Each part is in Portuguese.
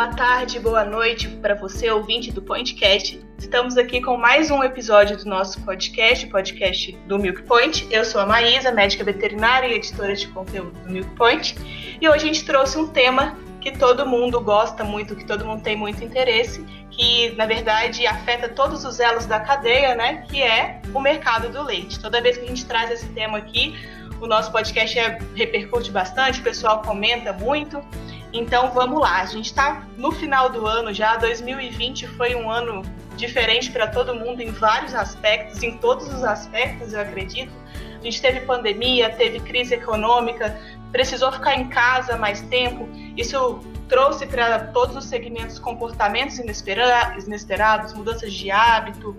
Boa tarde, boa noite para você, ouvinte do Pointcast. Estamos aqui com mais um episódio do nosso podcast, podcast do Milk Point. Eu sou a Maísa, médica veterinária e editora de conteúdo do Milk Point. E hoje a gente trouxe um tema que todo mundo gosta muito, que todo mundo tem muito interesse, que na verdade afeta todos os elos da cadeia, né? Que é o mercado do leite. Toda vez que a gente traz esse tema aqui, o nosso podcast é, repercute bastante, o pessoal comenta muito. Então vamos lá, a gente está no final do ano já. 2020 foi um ano diferente para todo mundo em vários aspectos, em todos os aspectos, eu acredito. A gente teve pandemia, teve crise econômica, precisou ficar em casa mais tempo. Isso trouxe para todos os segmentos comportamentos inesperados, mudanças de hábito.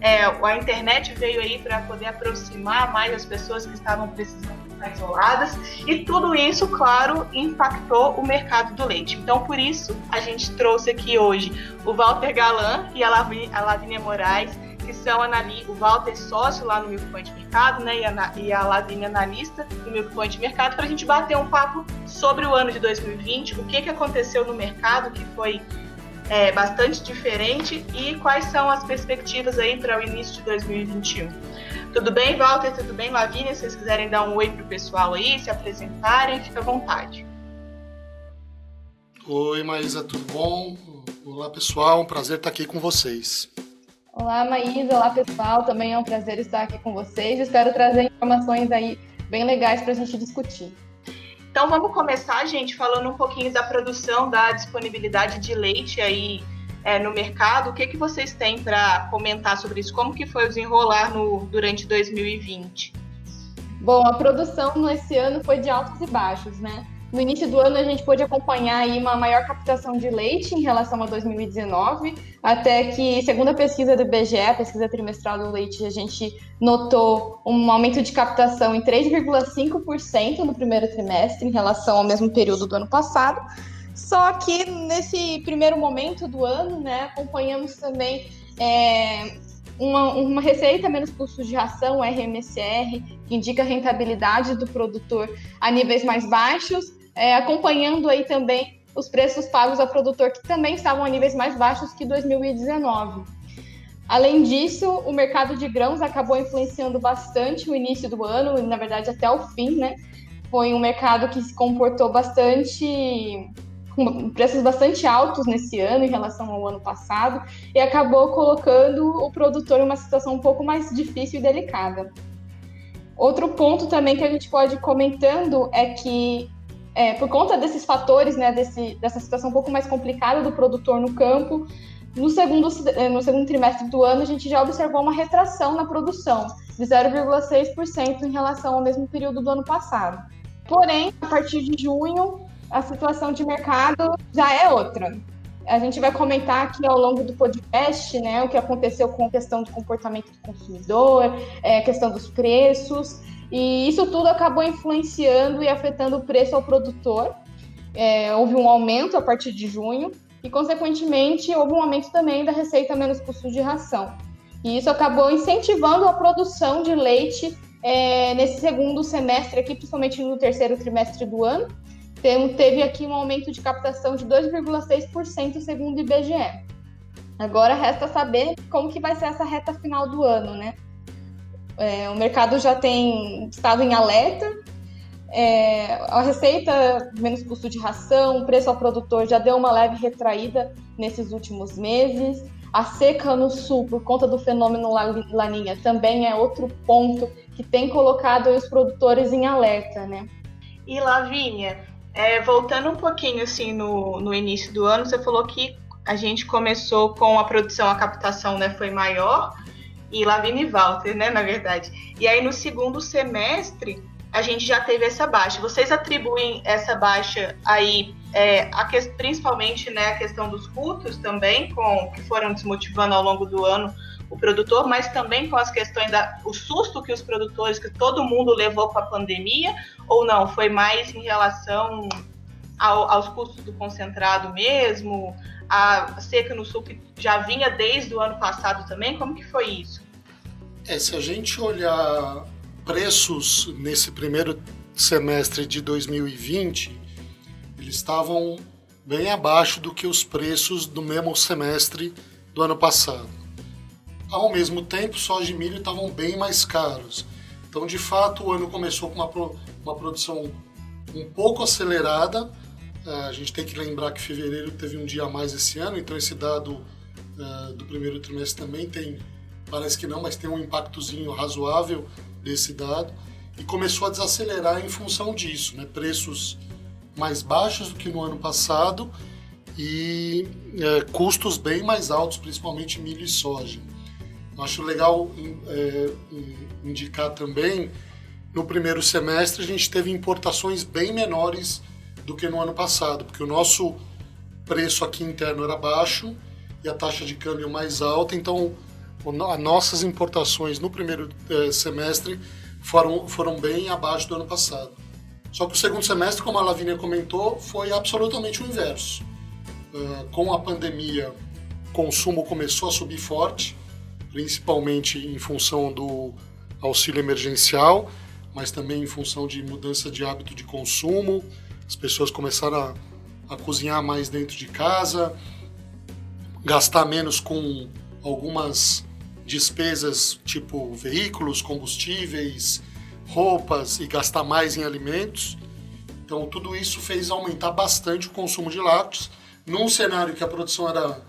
É, a internet veio aí para poder aproximar mais as pessoas que estavam precisando isoladas e tudo isso, claro, impactou o mercado do leite. Então, por isso, a gente trouxe aqui hoje o Walter Galan e a, Lavínia Moraes, que são o Walter sócio lá no Milk Point Mercado, né, e a, e a Lavínia analista do Milk Point Mercado, para a gente bater um papo sobre o ano de 2020, o que, que aconteceu no mercado que foi é, bastante diferente e quais são as perspectivas aí para o início de 2021. Tudo bem, Walter? Tudo bem, Lavínia? Se vocês quiserem dar um oi pro pessoal aí, se apresentarem, fica à vontade. Oi, Maísa, tudo bom? Olá, pessoal, um prazer estar aqui com vocês. Olá, Maísa, olá, pessoal, também é um prazer estar aqui com vocês. Espero trazer informações aí bem legais para a gente discutir. Então vamos começar, gente, falando um pouquinho da produção, da disponibilidade de leite aí é, no mercado. O que, que vocês têm para comentar sobre isso? Como que foi o desenrolar no, durante 2020? Bom, a produção nesse ano foi de altos e baixos, né? No início do ano a gente pôde acompanhar aí uma maior captação de leite em relação a 2019, até que, segundo a pesquisa do IBGE, a pesquisa trimestral do leite, a gente notou um aumento de captação em 3,5% no primeiro trimestre em relação ao mesmo período do ano passado. Só que nesse primeiro momento do ano, né, acompanhamos também é, uma, uma, receita menos custos de ração, RMSR, que indica a rentabilidade do produtor a níveis mais baixos, é, acompanhando aí também os preços pagos ao produtor, que também estavam a níveis mais baixos que 2019. Além disso, o mercado de grãos acabou influenciando bastante o início do ano, e na verdade até o fim, né? Foi um mercado que se comportou bastante com preços bastante altos nesse ano em relação ao ano passado e acabou colocando o produtor em uma situação um pouco mais difícil e delicada. Outro ponto também que a gente pode ir comentando é que é, por conta desses fatores, né, desse, dessa situação um pouco mais complicada do produtor no campo, no segundo, no segundo trimestre do ano, a gente já observou uma retração na produção, de 0,6% em relação ao mesmo período do ano passado. Porém, a partir de junho, a situação de mercado já é outra. A gente vai comentar aqui ao longo do podcast né, o que aconteceu com a questão do comportamento do consumidor, é, questão dos preços, e isso tudo acabou influenciando e afetando o preço ao produtor. É, houve um aumento a partir de junho, e, consequentemente, houve um aumento também da receita menos custos de ração. E isso acabou incentivando a produção de leite é, nesse segundo semestre aqui, principalmente no terceiro trimestre do ano, teve aqui um aumento de captação de 2,6% segundo o IBGE. Agora resta saber como que vai ser essa reta final do ano, né? É, o mercado já tem estado em alerta, é, a receita menos custo de ração, preço ao produtor já deu uma leve retraída nesses últimos meses. A seca no sul, por conta do fenômeno Laninha, também é outro ponto que tem colocado os produtores em alerta, né? E Lavínia, é, voltando um pouquinho assim no, no início do ano, você falou que a gente começou com a produção, a captação né, foi maior, e Lavínia e Walter, né, na verdade. E aí no segundo semestre a gente já teve essa baixa. Vocês atribuem essa baixa aí é, a que, principalmente né, a questão dos cultos também, com que foram desmotivando ao longo do ano o produtor, mas também com as questões da o susto que os produtores, que todo mundo levou com a pandemia, ou não? Foi mais em relação ao, aos custos do concentrado mesmo, a seca no sul que já vinha desde o ano passado também? Como que foi isso? É, se a gente olhar preços nesse primeiro semestre de 2020, eles estavam bem abaixo do que os preços do mesmo semestre do ano passado. Ao mesmo tempo, soja e milho estavam bem mais caros. Então, de fato, o ano começou com uma, uma produção um pouco acelerada. É, a gente tem que lembrar que fevereiro teve um dia a mais esse ano, então esse dado uh, do primeiro trimestre também tem, parece que não, mas tem um impactozinho razoável desse dado. E começou a desacelerar em função disso, né? preços mais baixos do que no ano passado e é, custos bem mais altos, principalmente milho e soja. Acho legal é, indicar também, no primeiro semestre a gente teve importações bem menores do que no ano passado, porque o nosso preço aqui interno era baixo e a taxa de câmbio mais alta, então as nossas importações no primeiro é, semestre foram, foram bem abaixo do ano passado. Só que o segundo semestre, como a Lavínia comentou, foi absolutamente o inverso. Uh, com a pandemia, o consumo começou a subir forte, principalmente em função do auxílio emergencial, mas também em função de mudança de hábito de consumo. As pessoas começaram a, a cozinhar mais dentro de casa, gastar menos com algumas despesas tipo veículos, combustíveis, roupas e gastar mais em alimentos. Então, tudo isso fez aumentar bastante o consumo de lácteos, num cenário que a produção era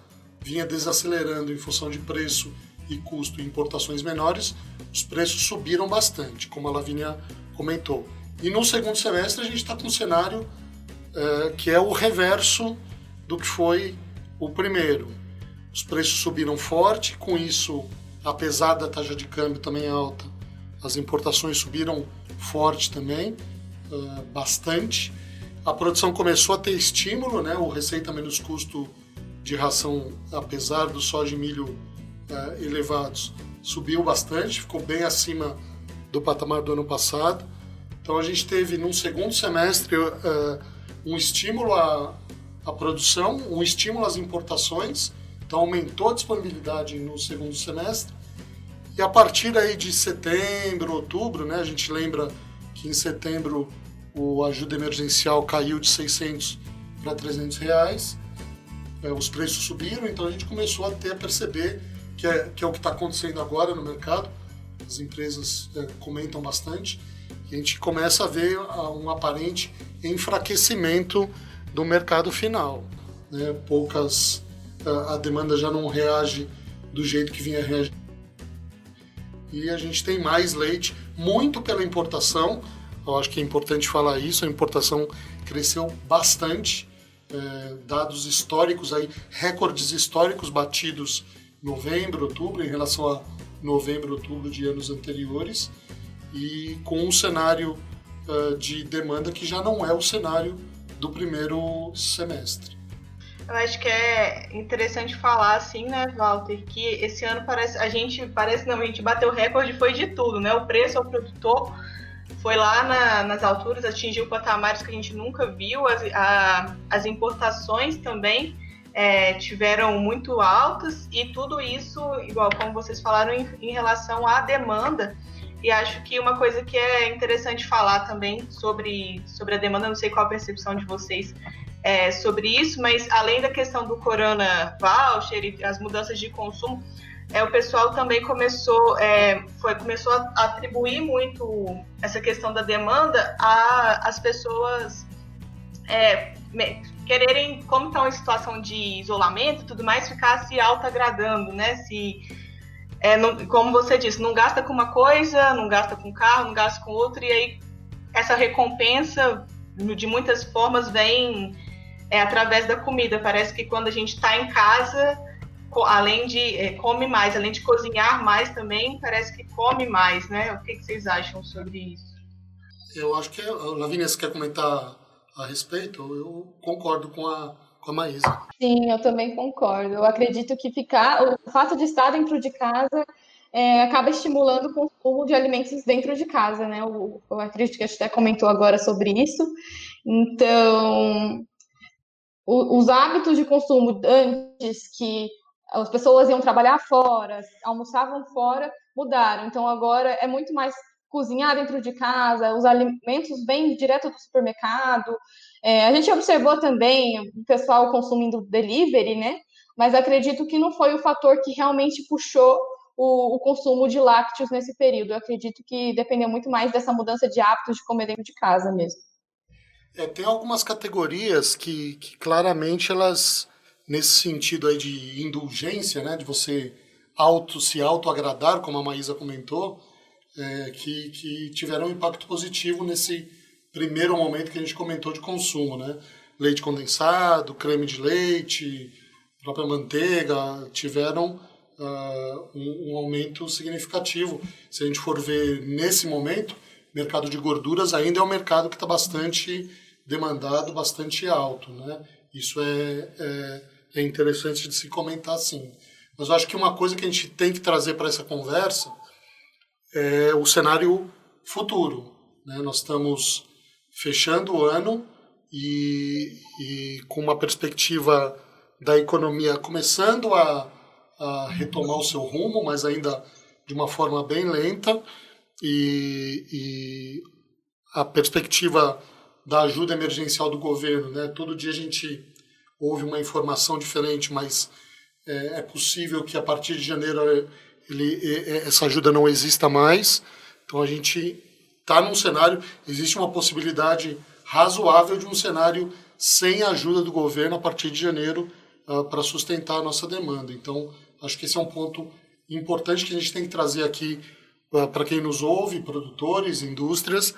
vinha desacelerando em função de preço e custo e importações menores, os preços subiram bastante, como a Lavínia comentou. E no segundo semestre a gente está com um cenário é, que é o reverso do que foi o primeiro. Os preços subiram forte, com isso, apesar da taxa de câmbio também alta, as importações subiram forte também, uh, bastante. A produção começou a ter estímulo, né? o receita menos custo de ração, apesar do soja e milho uh, elevados, subiu bastante, ficou bem acima do patamar do ano passado. Então a gente teve num segundo semestre uh, um estímulo à, à produção, um estímulo às importações, então aumentou a disponibilidade no segundo semestre. E a partir aí de setembro, outubro, né, a gente lembra que em setembro o ajuda emergencial caiu de 600 para 300 reais, é, os preços subiram, então a gente começou a ter a perceber que é, que é o que está acontecendo agora no mercado. As empresas é, comentam bastante e a gente começa a ver um aparente enfraquecimento do mercado final. Né? Poucas a demanda já não reage do jeito que vinha reagindo e a gente tem mais leite, muito pela importação. Eu acho que é importante falar isso, a importação cresceu bastante, é, dados históricos aí, recordes históricos batidos novembro, outubro, em relação a novembro, outubro de anos anteriores, e com um cenário uh, de demanda que já não é o cenário do primeiro semestre. Eu acho que é interessante falar assim, né, Walter, que esse ano parece a gente parece não a gente bateu recorde foi de tudo, né? O preço ao produtor foi lá na, nas alturas, atingiu patamares que a gente nunca viu, as, a, as importações também é, tiveram muito altas e tudo isso, igual como vocês falaram, em, em relação à demanda. E acho que uma coisa que é interessante falar também sobre, sobre a demanda, não sei qual a percepção de vocês, é, sobre isso, mas além da questão do Corona Voucher e as mudanças de consumo, é, o pessoal também começou, é, foi, começou a atribuir muito essa questão da demanda às pessoas é, quererem, como estão em situação de isolamento tudo mais, ficar se auto-agradando, né? Se, é, não, como você disse, não gasta com uma coisa, não gasta com carro, não gasta com outra, e aí essa recompensa, de muitas formas, vem é através da comida. Parece que quando a gente está em casa, além de é, come mais, além de cozinhar mais também, parece que come mais, né? O que, que vocês acham sobre isso? Eu acho que, Lavínia, você quer comentar a respeito, eu concordo com a, com a Maísa. Sim, eu também concordo. Eu acredito que ficar, o fato de estar dentro de casa é, acaba estimulando o consumo de alimentos dentro de casa, né? O, eu acredito que a gente até comentou agora sobre isso. Então, o, os hábitos de consumo antes que as pessoas iam trabalhar fora, almoçavam fora, mudaram. Então, agora é muito mais cozinhar dentro de casa, os alimentos vêm direto do supermercado. É, a gente observou também o pessoal consumindo delivery, né? Mas acredito que não foi o fator que realmente puxou o, o, consumo de lácteos nesse período. Eu acredito que dependeu muito mais dessa mudança de hábitos de comer dentro de casa mesmo. É, tem algumas categorias que, que claramente elas, nesse sentido aí de indulgência, né, de você auto se auto-agradar, como a Maísa comentou, é, que, que tiveram um impacto positivo nesse primeiro momento que a gente comentou de consumo, né? Leite condensado, creme de leite, própria manteiga, tiveram uh, um, um, aumento significativo. Se a gente for ver nesse momento, mercado de gorduras ainda é um mercado que está bastante demandado, bastante alto, né? Isso é, é, é interessante de se comentar, sim. Mas eu acho que uma coisa que a gente tem que trazer para essa conversa é o cenário futuro. Né? Nós estamos fechando o ano e, e, com uma perspectiva da economia começando a, a, retomar o seu rumo, mas ainda de uma forma bem lenta, e, e a perspectiva da ajuda emergencial do governo. Né? Todo dia a gente ouve uma informação diferente, mas é, é possível que a partir de janeiro ele, essa ajuda não exista mais. Então a gente está num cenário, existe uma possibilidade razoável de um cenário sem a ajuda do governo a partir de janeiro uh, para sustentar a nossa demanda. Então acho que esse é um ponto importante que a gente tem que trazer aqui uh, para quem nos ouve, produtores, indústrias,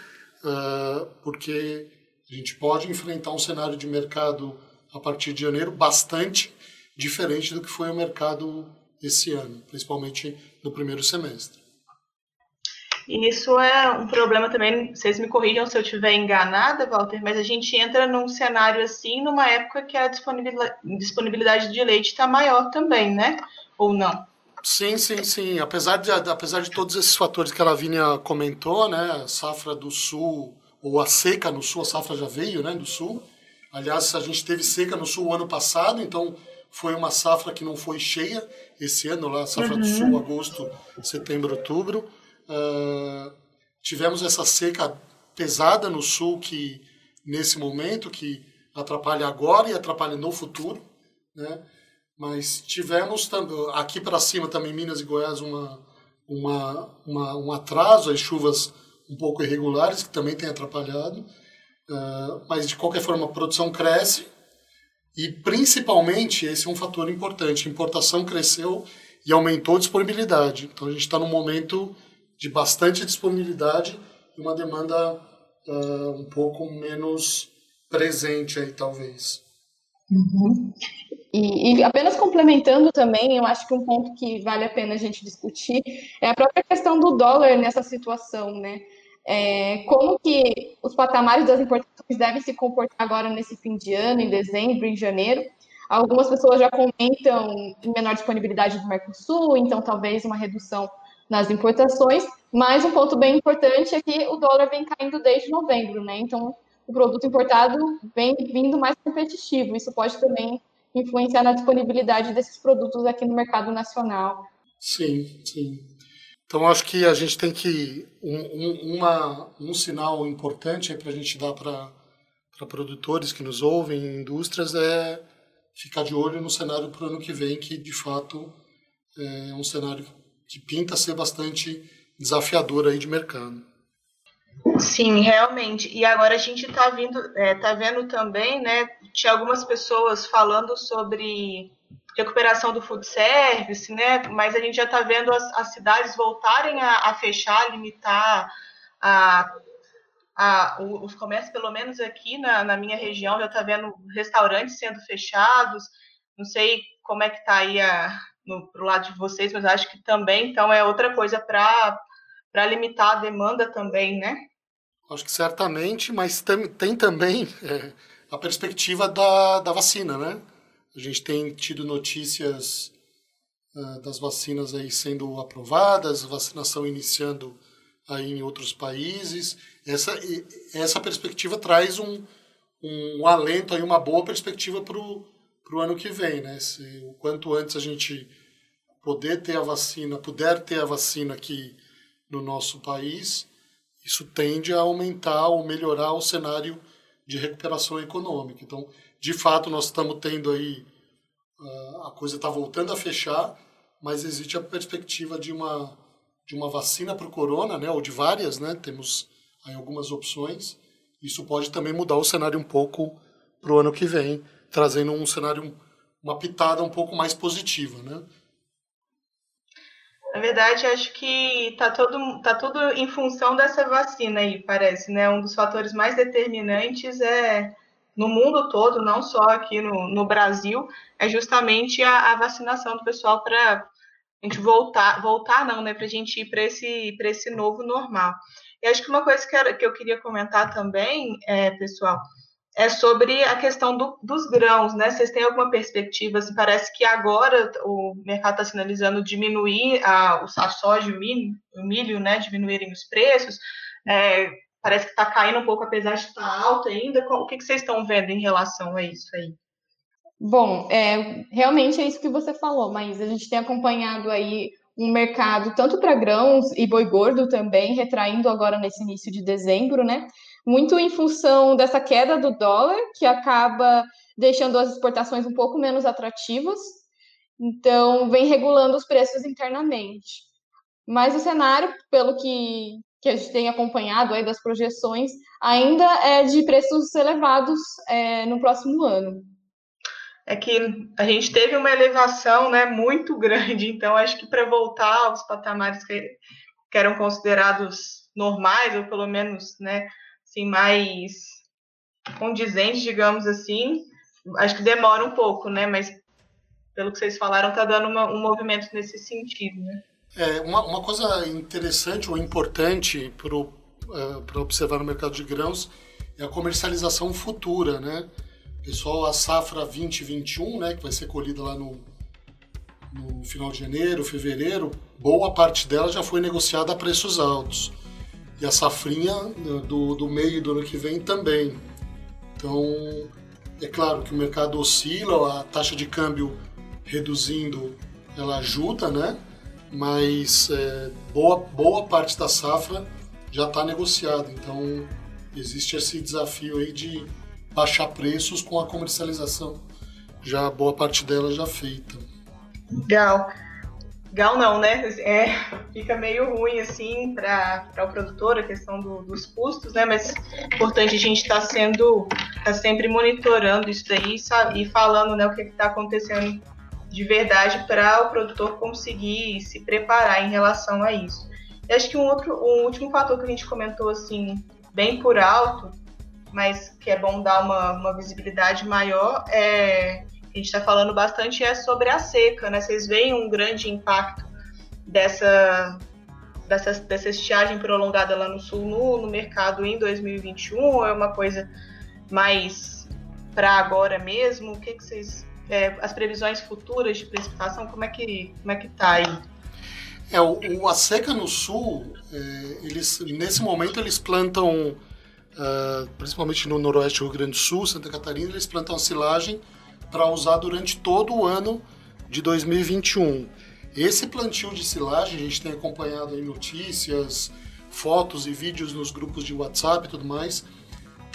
uh, porque a gente pode enfrentar um cenário de mercado a partir de janeiro bastante diferente do que foi o mercado esse ano, principalmente no primeiro semestre. E isso é um problema também, vocês me corrijam se eu estiver enganada, Walter, mas a gente entra num cenário assim numa época que a disponibilidade de leite está maior também, né? Ou não? Sim, sim, sim. Apesar de, apesar de todos esses fatores que a Lavínia comentou, né? A safra do sul, ou a seca no sul, a safra já veio, né? Do sul. Aliás, a gente teve seca no sul o ano passado, então foi uma safra que não foi cheia esse ano, lá, safra uhum. do Sul, agosto, setembro, outubro. Uh, tivemos essa seca pesada no Sul, que nesse momento, que atrapalha agora e atrapalha no futuro, né? Mas tivemos aqui para cima também, Minas e Goiás, uma, uma, uma, um atraso, as chuvas um pouco irregulares, que também tem atrapalhado. Uh, mas, de qualquer forma, a produção cresce e principalmente, esse é um fator importante, a importação cresceu e aumentou a disponibilidade. Então a gente está num momento de bastante disponibilidade e uma demanda uh, um pouco menos presente aí, talvez. Uhum. E, e, apenas complementando também, eu acho que um ponto que vale a pena a gente discutir é a própria questão do dólar nessa situação, né? É, como que os patamares das importações devem se comportar agora nesse fim de ano, em dezembro, em janeiro? Algumas pessoas já comentam menor disponibilidade do Mercosul, então talvez uma redução nas importações, mas um ponto bem importante é que o dólar vem caindo desde novembro, né? Então o produto importado vem vindo mais competitivo. Isso pode também influenciar na disponibilidade desses produtos aqui no mercado nacional. Sim, sim. Então, acho que a gente tem que. Um, um, uma, um sinal importante para a gente dar para produtores que nos ouvem, indústrias, é ficar de olho no cenário para o ano que vem, que de fato é um cenário que pinta ser bastante desafiador aí de mercado. Sim, realmente. E agora a gente está vindo, é, tá vendo também, né? Tinha algumas pessoas falando sobre recuperação do food service, né? Mas a gente já está vendo as, as, cidades voltarem a, a fechar, limitar a, a, os comércios, pelo menos aqui na, na minha região, já está vendo restaurantes sendo fechados. Não sei como é que está aí para o lado de vocês, mas acho que também, então, é outra coisa para limitar a demanda também, né? Acho que certamente, mas tem, tem também é, a perspectiva da, da vacina, né? A gente tem tido notícias uh, das vacinas aí sendo aprovadas, vacinação iniciando aí em outros países. Essa, essa perspectiva traz um, um alento, aí, uma boa perspectiva para o ano que vem. Né? Se, o quanto antes a gente poder ter a vacina, puder ter a vacina aqui no nosso país, isso tende a aumentar ou melhorar o cenário de recuperação econômica. Então, de fato, nós estamos tendo aí, a coisa está voltando a fechar, mas existe a perspectiva de uma, de uma vacina para o corona, né, ou de várias, né, temos aí algumas opções. Isso pode também mudar o cenário um pouco para o ano que vem, trazendo um cenário, uma pitada um pouco mais positiva, né. Na verdade, acho que está todo, tá tudo em função dessa vacina aí, parece, né? Um dos fatores mais determinantes é no mundo todo, não só aqui no, no Brasil, é justamente a, a vacinação do pessoal para a gente voltar, voltar não, né? Para a gente ir para esse, esse novo normal. E acho que uma coisa que, que eu queria comentar também, é, pessoal, é sobre a questão do, dos grãos, né? Vocês têm alguma perspectiva? Se parece que agora o mercado está sinalizando diminuir a, a soja e o milho, né? Diminuírem os preços. É, parece que está caindo um pouco, apesar de estar tá alto ainda. O que, que vocês estão vendo em relação a isso aí? Bom, é, realmente é isso que você falou, mas a gente tem acompanhado aí um mercado tanto para grãos e boi gordo também, retraindo agora nesse início de dezembro, né? muito em função dessa queda do dólar, que acaba deixando as exportações um pouco menos atrativas. Então, vem regulando os preços internamente. Mas o cenário, pelo que, que a gente tem acompanhado aí das projeções, ainda é de preços elevados é, no próximo ano. É que a gente teve uma elevação né, muito grande, então acho que para voltar aos patamares que, que eram considerados normais, ou pelo menos né, assim, mais condizentes, digamos assim, acho que demora um pouco, né? Mas pelo que vocês falaram, está dando uma, um movimento nesse sentido, né? É, uma, uma coisa interessante ou importante para uh, observar no mercado de grãos é a comercialização futura, né? Pessoal, a safra 2021, né, que vai ser colhida lá no, no final de janeiro, fevereiro, boa parte dela já foi negociada a preços altos e a safrinha do, do meio do ano que vem também. Então, é claro que o mercado oscila, a taxa de câmbio reduzindo, ela ajuda, né? Mas é, boa, boa parte da safra já está negociada. Então, existe esse desafio aí de baixar preços com a comercialização já boa parte dela já feita. Legal. Legal não, né? É, fica meio ruim assim para o produtor a questão do, dos custos, né? Mas é importante a gente estar tá sendo, tá sempre monitorando isso daí e falando né, o que está acontecendo de verdade para o produtor conseguir se preparar em relação a isso. E acho que um outro, um último fator que a gente comentou assim bem por alto, mas que é bom dar uma, uma visibilidade maior é a gente está falando bastante é sobre a seca, né? Vocês veem um grande impacto dessa, dessa, dessa estiagem prolongada lá no sul no, no mercado em 2021 ou é uma coisa mais para agora mesmo? O que, que vocês. É, as previsões futuras de precipitação, como é que, como é que tá aí? É, o, o, a seca no sul, é, eles, nesse momento eles plantam, uh, principalmente no noroeste do Rio Grande do Sul, Santa Catarina, eles plantam silagem para usar durante todo o ano de 2021. Esse plantio de silagem, a gente tem acompanhado aí notícias, fotos e vídeos nos grupos de WhatsApp e tudo mais,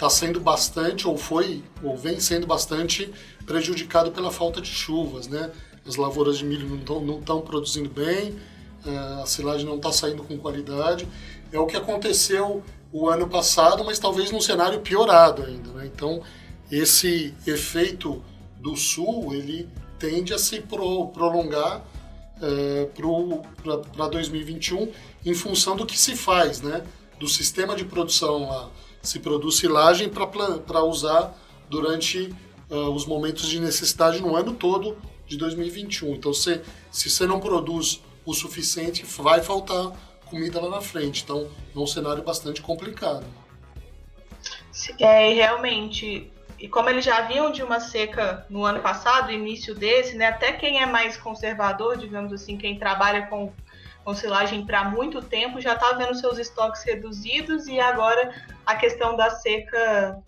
está sendo bastante, ou foi, ou vem sendo bastante prejudicado pela falta de chuvas, né? As lavouras de milho não estão produzindo bem, eh, a silagem não está saindo com qualidade. É o que aconteceu o ano passado, mas talvez num cenário piorado ainda, né? Então, esse efeito do Sul, ele tende a se pro, prolongar é, para 2021 em função do que se faz, né? Do sistema de produção lá. Se produz silagem para usar durante uh, os momentos de necessidade no ano todo de 2021. Então, se, se você não produz o suficiente, vai faltar comida lá na frente. Então, é um cenário bastante complicado. É, realmente, e como eles já vinham de uma seca no ano passado, início desse, né, até quem é mais conservador, digamos assim, quem trabalha com, com silagem para muito tempo, já está vendo seus estoques reduzidos e agora a questão da seca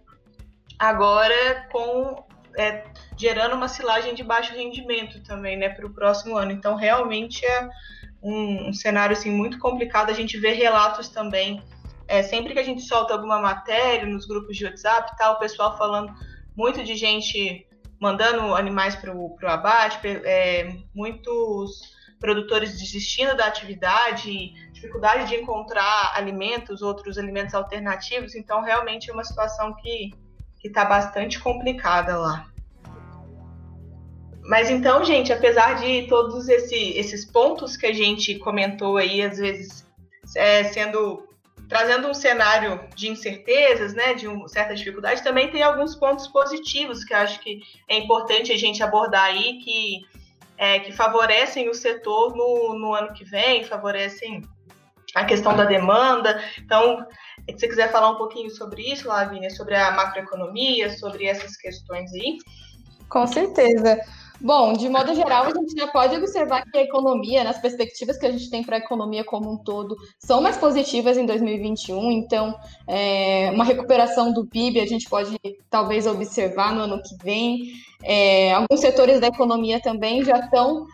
agora com é, gerando uma silagem de baixo rendimento também, né, para o próximo ano. Então, realmente é um, um, cenário assim muito complicado. A gente vê relatos também, é, sempre que a gente solta alguma matéria nos grupos de WhatsApp, tal, o pessoal falando muito de gente mandando animais para o abate, é, muitos produtores desistindo da atividade, dificuldade de encontrar alimentos, outros alimentos alternativos. Então, realmente é uma situação que está bastante complicada lá. Mas então, gente, apesar de todos esse, esses pontos que a gente comentou aí, às vezes é, sendo trazendo um cenário de incertezas, né, de uma certa dificuldade, também tem alguns pontos positivos que eu acho que é importante a gente abordar aí, que, é, que favorecem o setor no, no ano que vem, favorecem a questão da demanda. Então, se você quiser falar um pouquinho sobre isso, Lavínia, sobre a macroeconomia, sobre essas questões aí. Com certeza. Bom, de modo geral, a gente já pode observar que a economia, nas perspectivas que a gente tem para a economia como um todo, são mais positivas em 2021. Então, é, uma recuperação do PIB a gente pode talvez observar no ano que vem. É, alguns setores da economia também já estão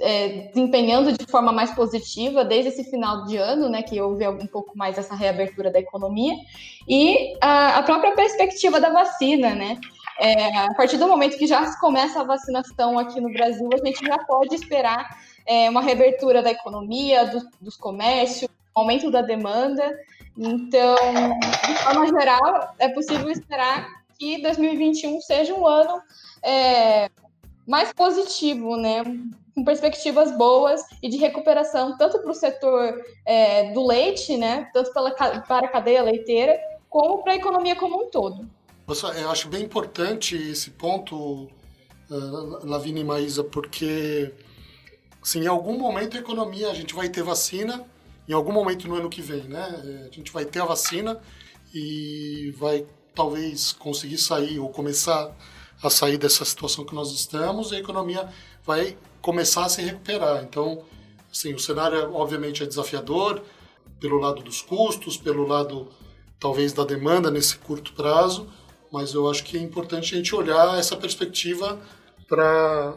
é, desempenhando de forma mais positiva desde esse final de ano, né, que houve um pouco mais essa reabertura da economia, e a, a própria perspectiva da vacina, né? É, a partir do momento que já começa a vacinação aqui no Brasil, a gente já pode esperar é, uma reabertura da economia, do, dos comércios, aumento da demanda. Então, de forma geral, é possível esperar que 2021 seja um ano é, mais positivo, né? com perspectivas boas e de recuperação tanto para o setor é, do leite, né, tanto pela, para a cadeia leiteira, como para a economia como um todo. Eu acho bem importante esse ponto, uh, Lavina e Maísa, porque assim, em algum momento a economia, a gente vai ter vacina, em algum momento no ano que vem, né? É, a gente vai ter a vacina e vai talvez conseguir sair ou começar a sair dessa situação que nós estamos, e a economia vai começar a se recuperar. Então, assim, o cenário obviamente é desafiador pelo lado dos custos, pelo lado talvez da demanda nesse curto prazo, mas eu acho que é importante a gente olhar essa perspectiva para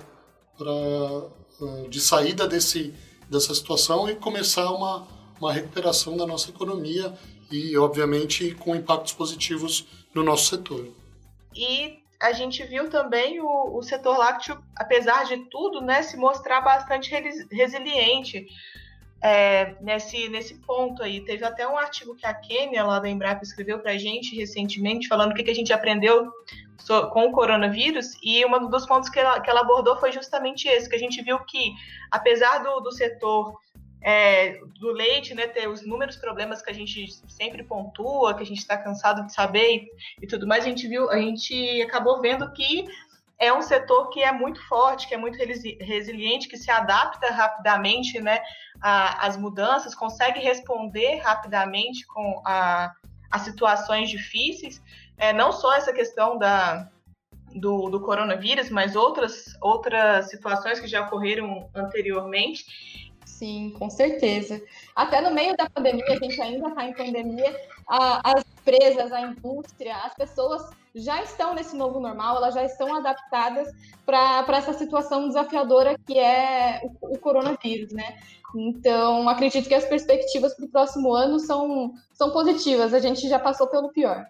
eh, de saída desse dessa situação e começar uma uma recuperação da nossa economia e obviamente com impactos positivos no nosso setor. E a gente viu também o, o setor lácteo, apesar de tudo, né, se mostrar bastante resiliente é, nesse, nesse ponto aí. Teve até um artigo que a Kênia, lá da Embrapa, escreveu para a gente recentemente, falando o que, que a gente aprendeu com o coronavírus, e um dos pontos que ela, que ela abordou foi justamente esse, que a gente viu que, apesar do, do setor é, do leite, né, ter os inúmeros problemas que a gente sempre pontua, que a gente está cansado de saber e, e, tudo mais, a gente viu, a gente acabou vendo que é um setor que é muito forte, que é muito resiliente, que se adapta rapidamente, né, às mudanças, consegue responder rapidamente com a, as situações difíceis, é, não só essa questão da do, do coronavírus, mas outras outras situações que já ocorreram anteriormente Sim, com certeza. Até no meio da pandemia, a gente ainda está em pandemia, a, as empresas, a indústria, as pessoas já estão nesse novo normal, elas já estão adaptadas para essa situação desafiadora que é o, o, coronavírus, né? Então, acredito que as perspectivas para o próximo ano são, são positivas, a gente já passou pelo pior.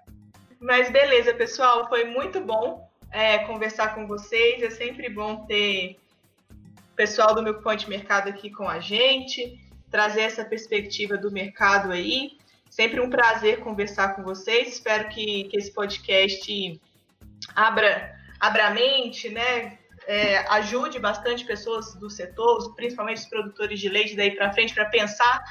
Mas beleza, pessoal, foi muito bom é, conversar com vocês, é sempre bom ter pessoal do Milk Point Mercado aqui com a gente, trazer essa perspectiva do mercado aí. Sempre um prazer conversar com vocês. Espero que, que esse podcast abra, abra a mente, né? É, ajude bastante pessoas do setor, principalmente os produtores de leite daí para frente, para pensar.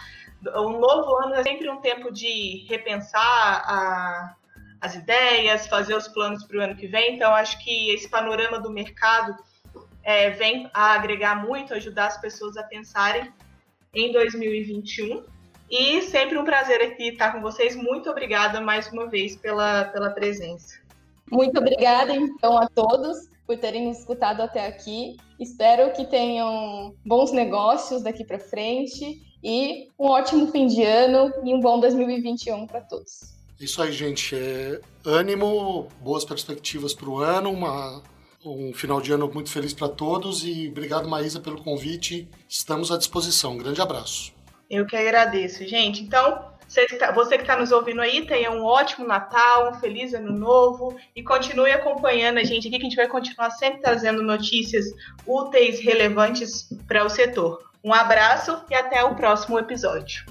Um novo ano é sempre um tempo de repensar a, as ideias, fazer os planos para o ano que vem. Então, acho que esse panorama do mercado é, vem a agregar muito, ajudar as pessoas a pensarem em 2021. E sempre um prazer aqui estar com vocês. Muito obrigada mais uma vez pela, pela presença. Muito obrigada, então, a todos por terem nos escutado até aqui. Espero que tenham bons negócios daqui para frente e um ótimo fim de ano e um bom 2021 para todos. Isso aí, gente. É ânimo, boas perspectivas para o ano, uma, um final de ano muito feliz para todos e obrigado, Maísa, pelo convite. Estamos à disposição. Um grande abraço. Eu que agradeço, gente. Então, você que está tá nos ouvindo aí, tenha um ótimo Natal, um feliz ano novo e continue acompanhando a gente aqui, que a gente vai continuar sempre trazendo notícias úteis, relevantes para o setor. Um abraço e até o próximo episódio.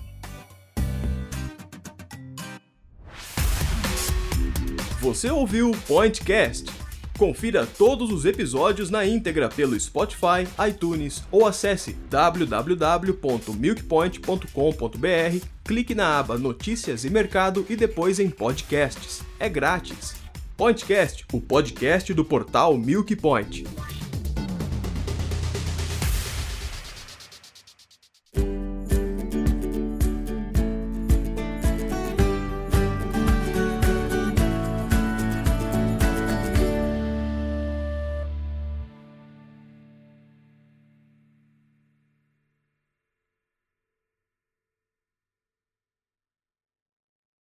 Você ouviu o Pointcast? Confira todos os episódios na íntegra pelo Spotify, iTunes ou acesse www.milkpoint.com.br, clique na aba Notícias e Mercado e depois em Podcasts. É grátis. Pointcast, o podcast do portal Milk Point.